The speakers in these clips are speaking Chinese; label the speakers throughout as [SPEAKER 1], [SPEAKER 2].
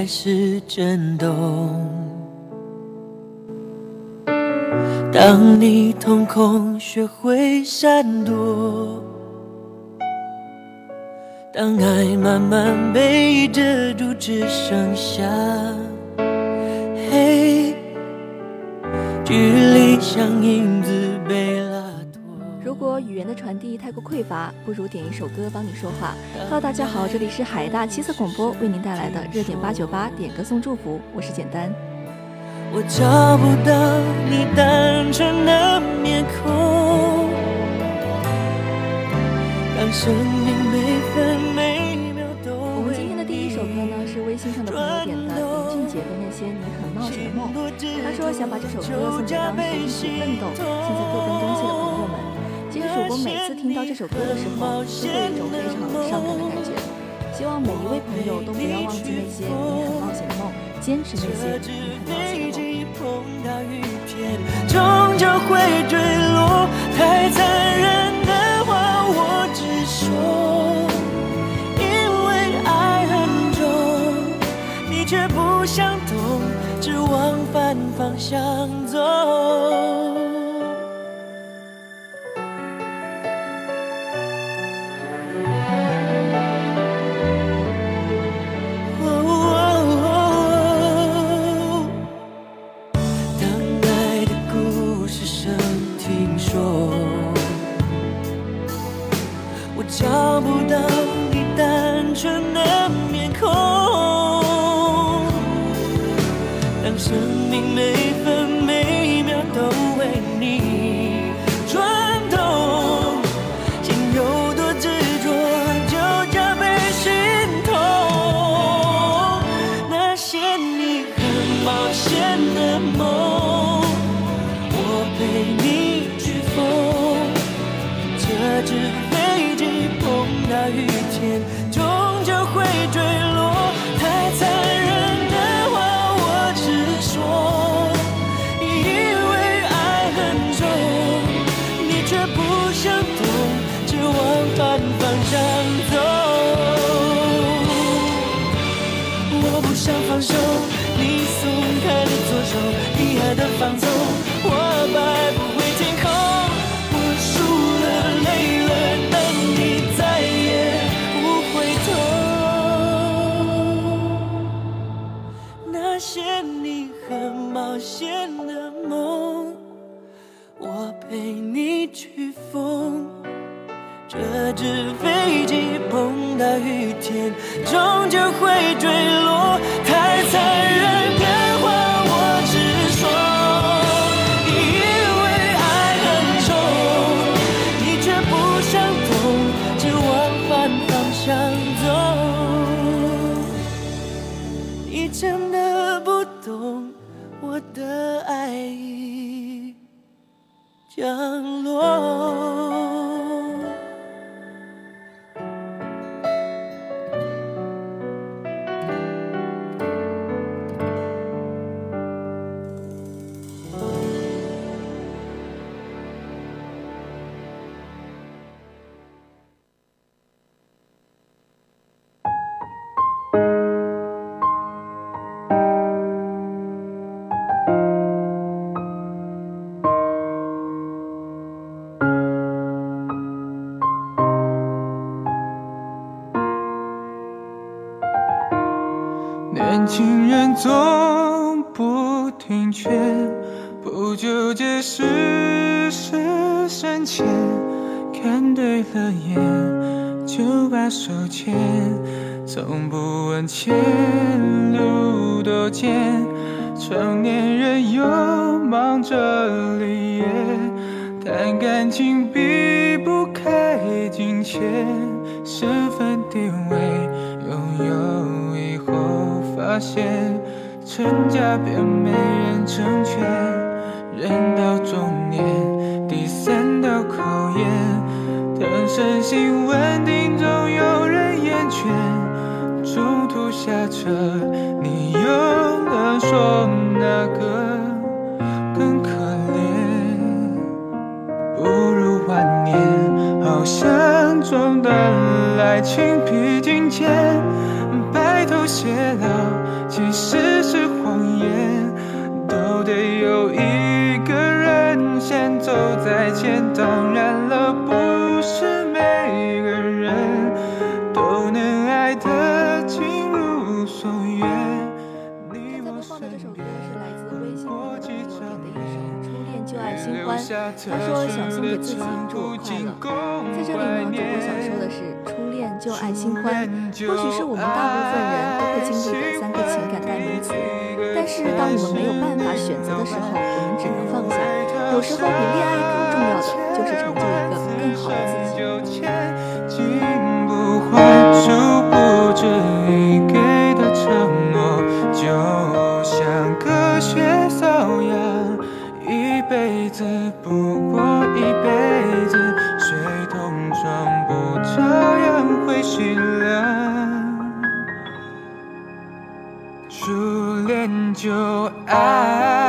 [SPEAKER 1] 开始震动，当你瞳孔学会闪躲，当爱慢慢被遮住，只剩下黑，距离像影子。
[SPEAKER 2] 果语言的传递太过匮乏，不如点一首歌帮你说话。Hello，大家好，这里是海大七色广播为您带来的热点八九八点歌送祝福，我是简单。
[SPEAKER 1] 我找不到你单纯的面孔，当生命每分每秒都
[SPEAKER 2] 我们今天的第一首歌呢，是微信上的朋友点的林俊杰的那些你很冒险的梦。他说想把这首歌送给当时一起奋斗、现在各奔东西的朋友主播每次听到这首歌的时候，都会有一种非常伤感的感觉。希望每一位朋友都不要忘记那些你很冒险的梦，坚持那些你很冒险的梦。
[SPEAKER 1] 终究会坠落。太残忍走，我摆不回天空，我输了，累了，但你再也不回头。那些你很冒险的梦，我陪你去疯。这只飞机碰到雨天，终究会坠落。太残忍降
[SPEAKER 3] 年轻人总不听劝，不纠结世事深浅，看对了眼就把手牵，从不问前路多艰。成年人又忙着立业，谈感情避不开金钱，身份地位拥有以后，发现成家便没人成全，人到中年，第三道考验，等身心稳定，总有人厌倦。中途下车，你又能说哪个更可怜？步入晚年，好像中断爱情披荆剑，泄露，其实是谎言，都得有一个人先走在前。当然了，不是每个人都能爱得尽如所愿。
[SPEAKER 2] 刚才播放的这首歌是来自微信朋友点的一首《初恋就爱新欢》，他说想送给自己祝我快乐。在这里呢，主播想说的是，初恋就爱新欢，或许是我们大部分人都会经历的三个情感代名词。但是当我们没有办法选择的时候，我们只能放下。有时候比恋爱更重要的，就是成就一个更好的自己。
[SPEAKER 3] 恋就爱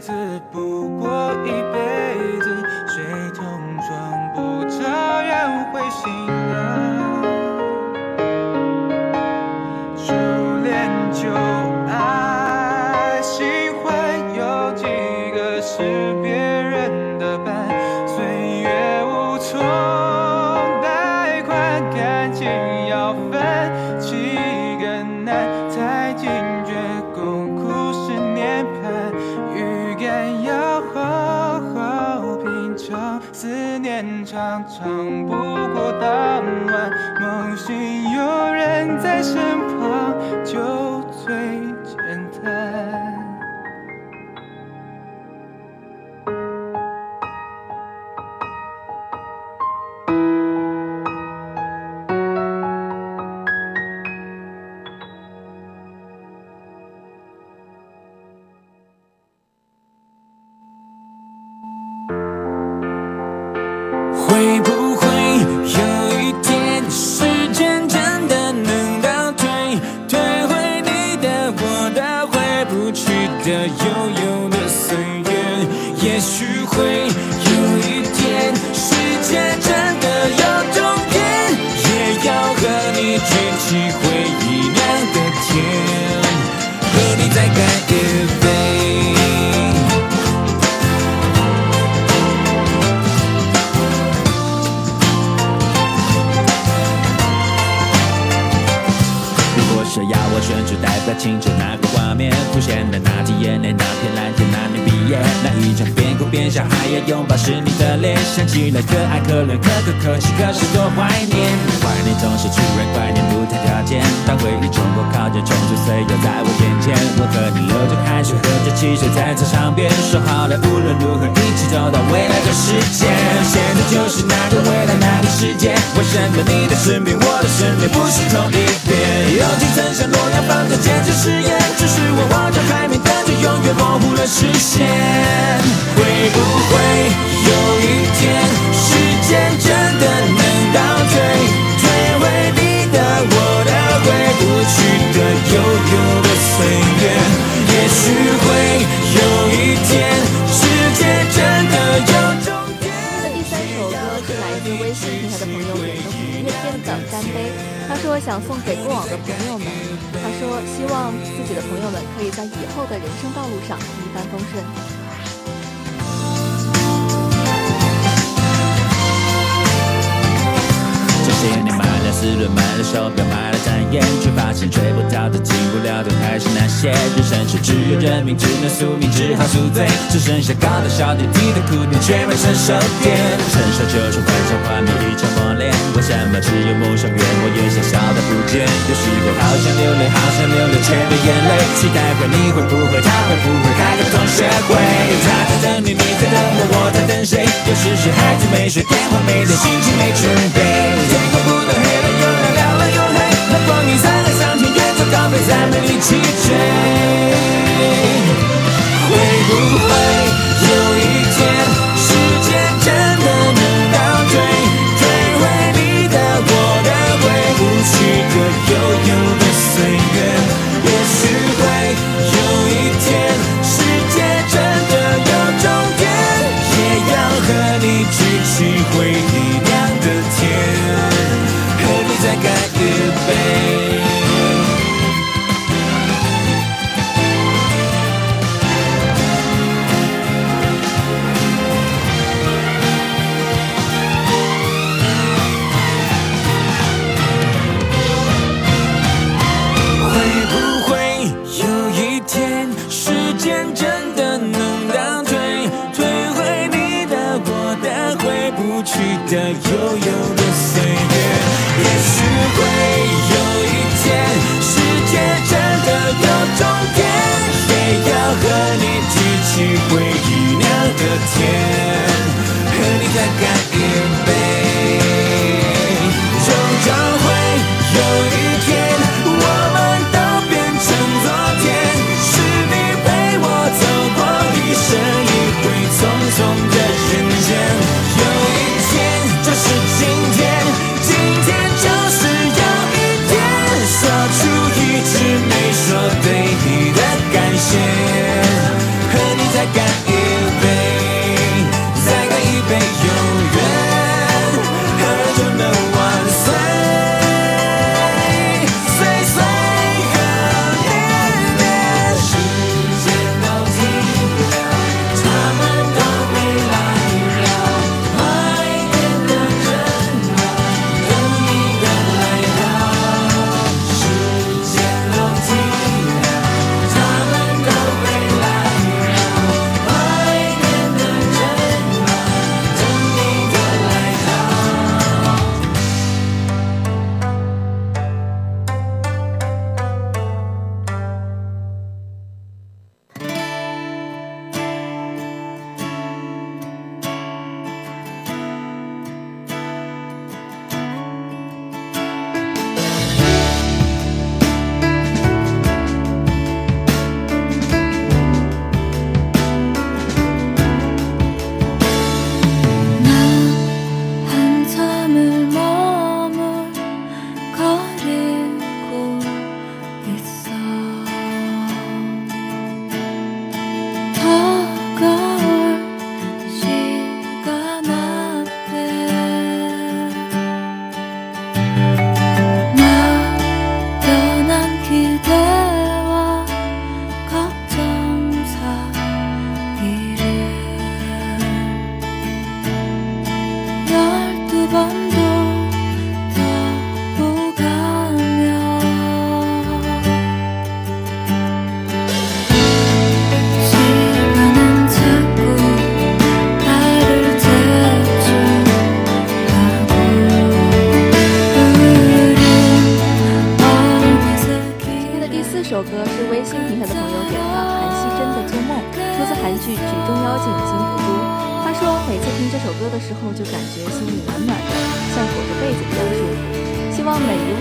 [SPEAKER 3] 子不过一
[SPEAKER 1] 回忆。
[SPEAKER 4] 想起来可爱可怜可歌可泣，可是多怀念。怀念总是突然怀念不谈条件，当回忆冲破靠近冲出岁月在我眼前，我和你流着汗水，喝着汽水在操场边，说好了无论如何一起走到未来的世界。现在就是那个未来那个世界，为什么你的身边我的身边不是同一边？有几曾像诺亚方舟坚持誓言，只是我望着海面，但却永远模糊了视线。会不会有一天，时间真的能倒退，退回你的、我的，回不去的悠悠的岁月。也许会有一天，世界真的有终点。
[SPEAKER 2] 第三首歌是来自微信平台的朋友点的五月天的《干杯》，他说想送给过往的朋友们，他说希望自己的朋友们可以在以后的人生道路上一帆风顺。
[SPEAKER 4] 四轮买了手表，买了单眼，却发现追不到的、进不了的还是那些。人生是只有认命，只能宿命，只好宿醉。只剩下高的小点，低的哭点，却没成熟点。成熟就是幻想幻灭一场磨练。为什么只有梦想越磨越小小的不见？有时候好想流泪，好想流泪，却没眼泪。期待会，你会不会？他会不会开个同学会？他在等你，你在等我，我在等谁？有时是孩子没睡，电话没接，心情没准备。天空不断黑。光阴灿烂，向天远走高飞，再没力气追。会不会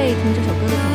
[SPEAKER 4] 被听这首歌的朋友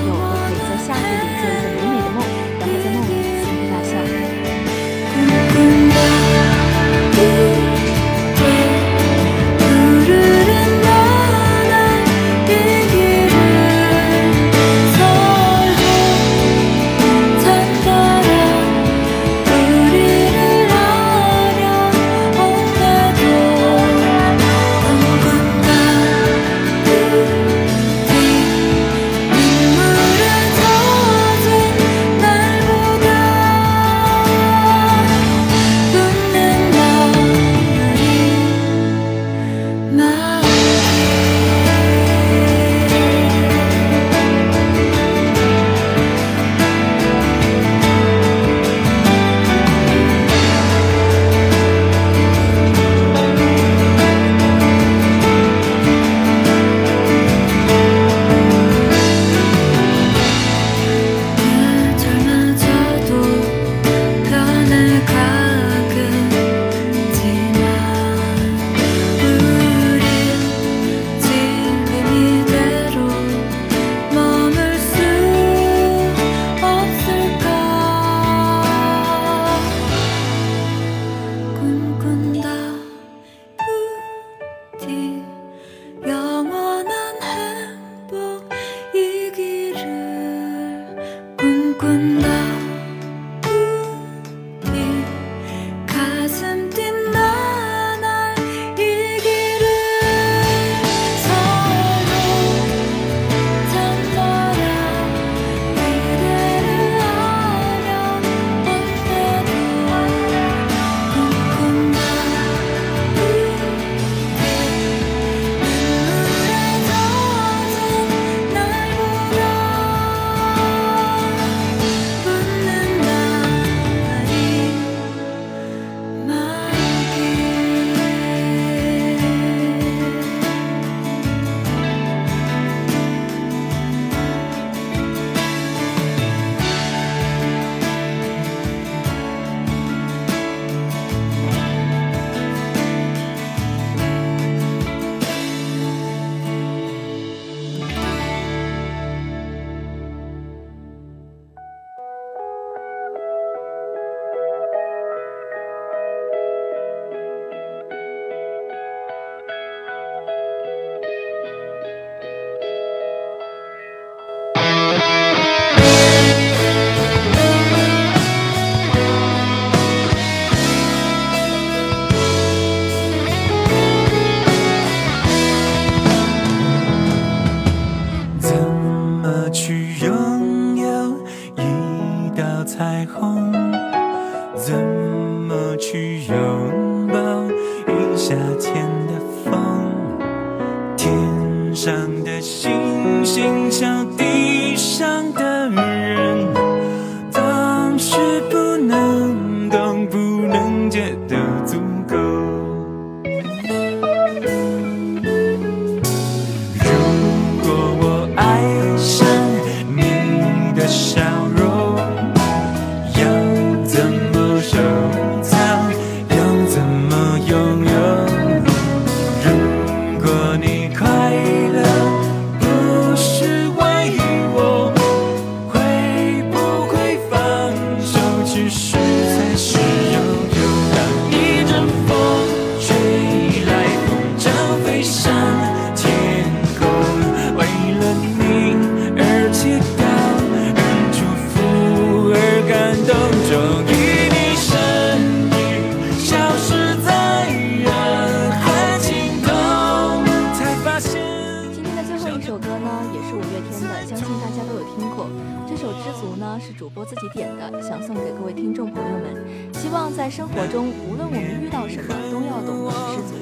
[SPEAKER 4] 这首歌呢也是五月天的，相信大家都有听过。这首《知足》呢是主播自己点的，想送给各
[SPEAKER 2] 位听众朋友们。希望在生活中，无论我们遇到什么，都
[SPEAKER 4] 要懂得知足，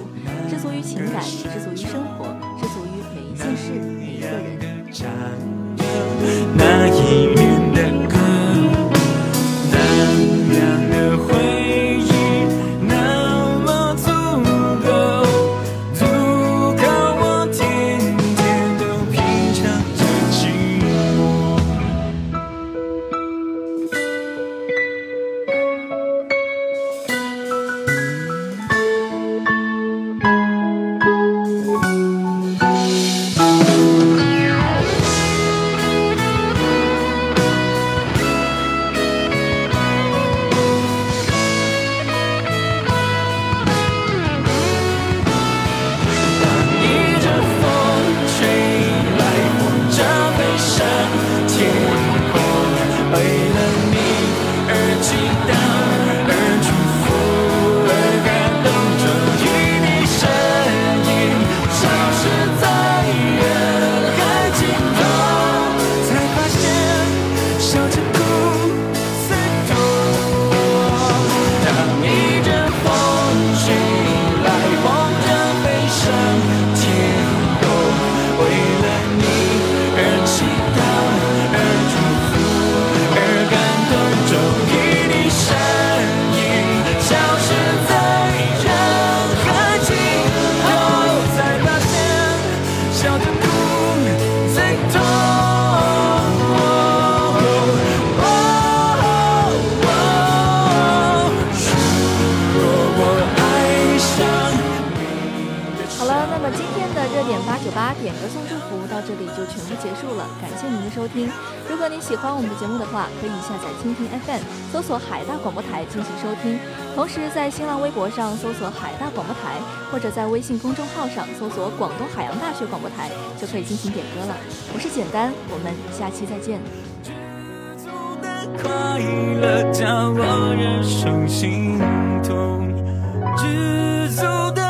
[SPEAKER 4] 知足于情感，知足于生活，知足于每一件
[SPEAKER 2] 事、每一个人。
[SPEAKER 4] 那一。
[SPEAKER 2] 下载蜻蜓 FM，搜索海大广播台进行收听。同时在新浪微博上搜索海大广播台，或者在微信公众号上搜索广东海洋大学广播台，就可以进行点歌了。我是简单，我们下期再见。
[SPEAKER 4] 快乐叫我心痛，知足的。